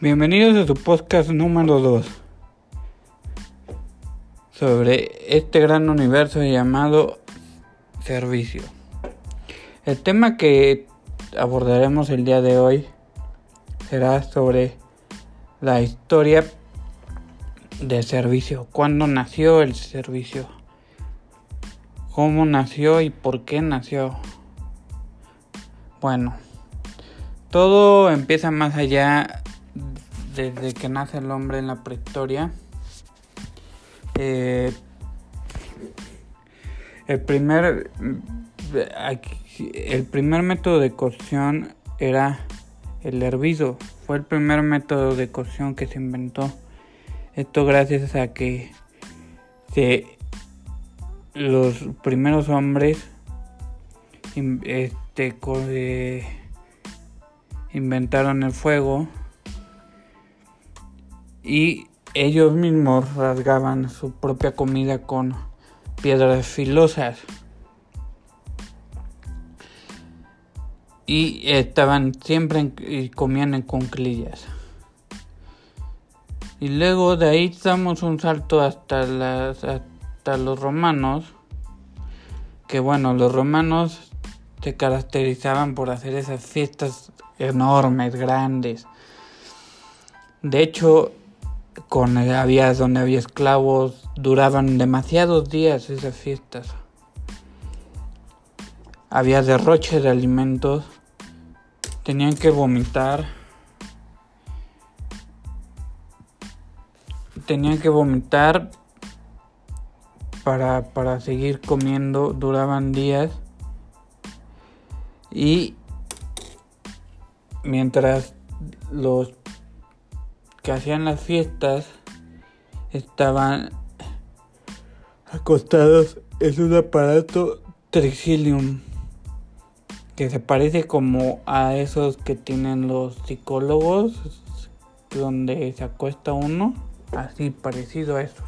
Bienvenidos a su podcast número 2 sobre este gran universo llamado servicio. El tema que abordaremos el día de hoy será sobre la historia del servicio, cuándo nació el servicio, cómo nació y por qué nació. Bueno, todo empieza más allá desde que nace el hombre en la prehistoria. Eh, el primer el primer método de cocción era el hervido. Fue el primer método de cocción que se inventó. Esto gracias a que los primeros hombres este, eh, inventaron el fuego y ellos mismos rasgaban su propia comida con piedras filosas. Y estaban siempre y comían en conclillas. Y luego de ahí damos un salto hasta, las, hasta los romanos. Que bueno, los romanos se caracterizaban por hacer esas fiestas enormes, grandes. De hecho, con había donde había esclavos duraban demasiados días esas fiestas. Había derroche de alimentos tenían que vomitar. Tenían que vomitar para, para seguir comiendo duraban días. Y mientras los que hacían las fiestas estaban acostados en un aparato tricilium que se parece como a esos que tienen los psicólogos donde se acuesta uno así parecido a eso.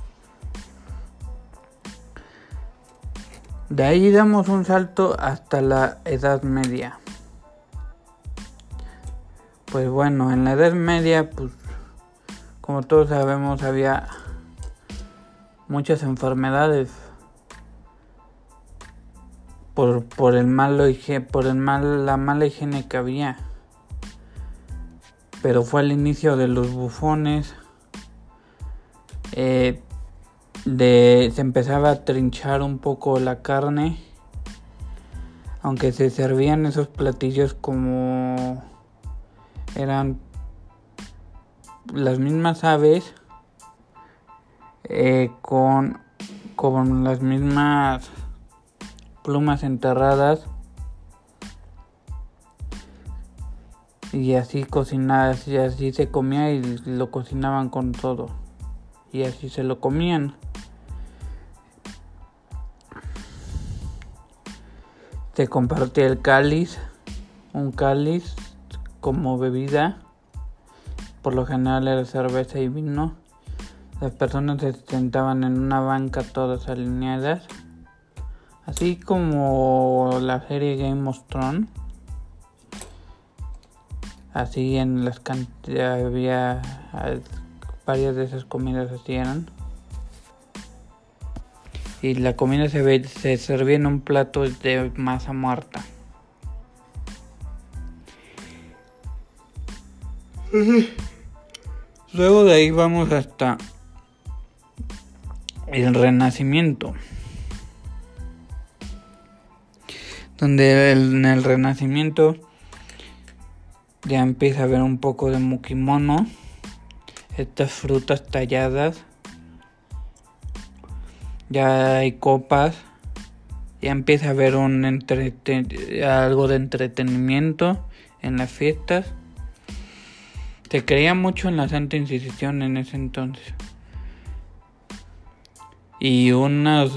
De ahí damos un salto hasta la edad media. Pues bueno en la edad media pues como todos sabemos había muchas enfermedades por, por el malo por el mal, la mala higiene que había. Pero fue el inicio de los bufones eh, de, se empezaba a trinchar un poco la carne aunque se servían esos platillos como eran las mismas aves eh, con, con las mismas plumas enterradas y así cocinadas y así se comía y lo cocinaban con todo. Y así se lo comían. Se compartía el cáliz un cáliz como bebida por lo general era cerveza y vino. Las personas se sentaban en una banca todas alineadas. Así como la serie Game of Thrones. Así en las cantidades había varias de esas comidas así eran. Y la comida se, se servía en un plato de masa muerta. Luego de ahí vamos hasta el Renacimiento. Donde en el Renacimiento ya empieza a ver un poco de mukimono. Estas frutas talladas. Ya hay copas. Ya empieza a haber un algo de entretenimiento en las fiestas. Se creía mucho en la Santa Inquisición en ese entonces. Y unas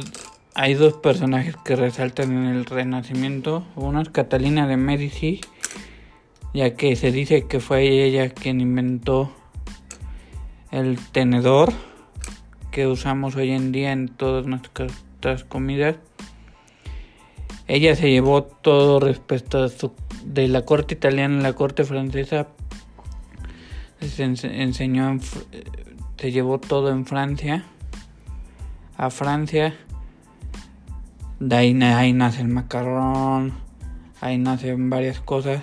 hay dos personajes que resaltan en el Renacimiento. Una es Catalina de Medici, ya que se dice que fue ella quien inventó el tenedor que usamos hoy en día en todas nuestras comidas. Ella se llevó todo respecto de la corte italiana a la corte francesa se enseñó, se llevó todo en Francia, a Francia. De ahí, ahí nace el macarrón, ahí nacen varias cosas.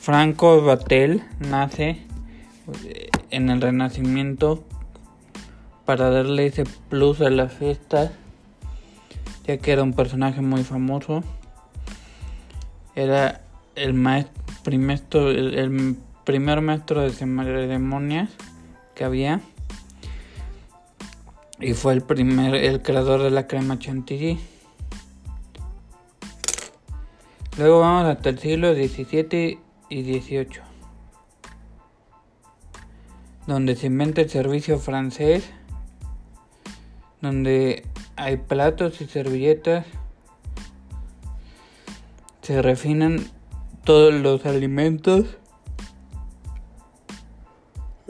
Franco Batel nace eh, en el Renacimiento para darle ese plus a las fiestas, ya que era un personaje muy famoso. Era el maestro, el, primer maestro de ceremonias que había. Y fue el primer el creador de la crema chantilly. Luego vamos hasta el siglo XVII y 18, donde se inventa el servicio francés, donde hay platos y servilletas, se refinan todos los alimentos,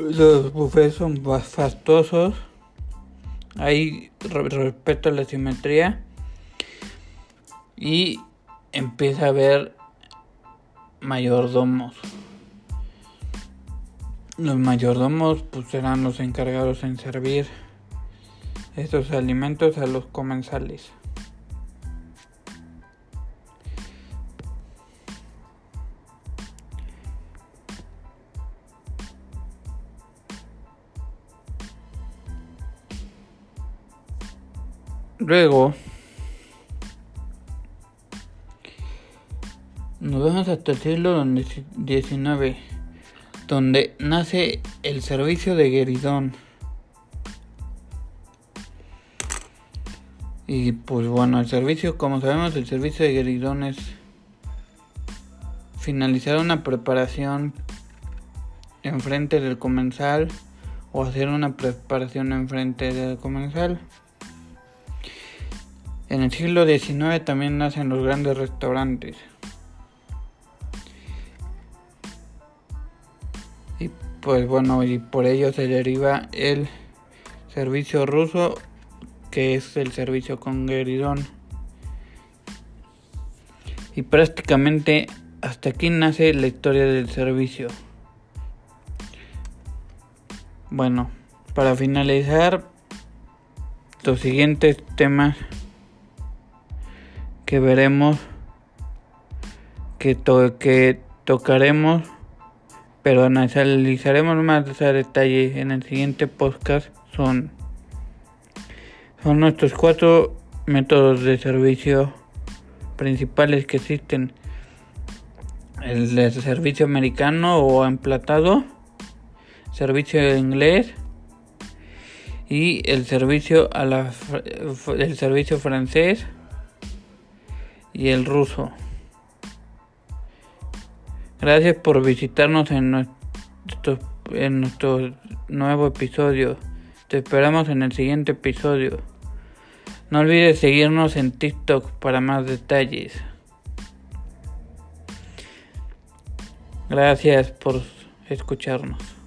los buffets son fastosos, hay respeto a la simetría y empieza a haber mayordomos. Los mayordomos pues serán los encargados en servir estos alimentos a los comensales. Luego Nos vemos hasta el siglo XIX, donde nace el servicio de gueridón. Y pues bueno, el servicio, como sabemos, el servicio de gueridón es finalizar una preparación enfrente del comensal o hacer una preparación enfrente del comensal. En el siglo XIX también nacen los grandes restaurantes. Y pues bueno, y por ello se deriva el servicio ruso, que es el servicio con gueridón. Y prácticamente hasta aquí nace la historia del servicio. Bueno, para finalizar, los siguientes temas que veremos, que, que tocaremos pero analizaremos más a detalle en el siguiente podcast son, son nuestros cuatro métodos de servicio principales que existen. El servicio americano o emplatado servicio inglés y el servicio a la el servicio francés y el ruso Gracias por visitarnos en nuestro, en nuestro nuevo episodio. Te esperamos en el siguiente episodio. No olvides seguirnos en TikTok para más detalles. Gracias por escucharnos.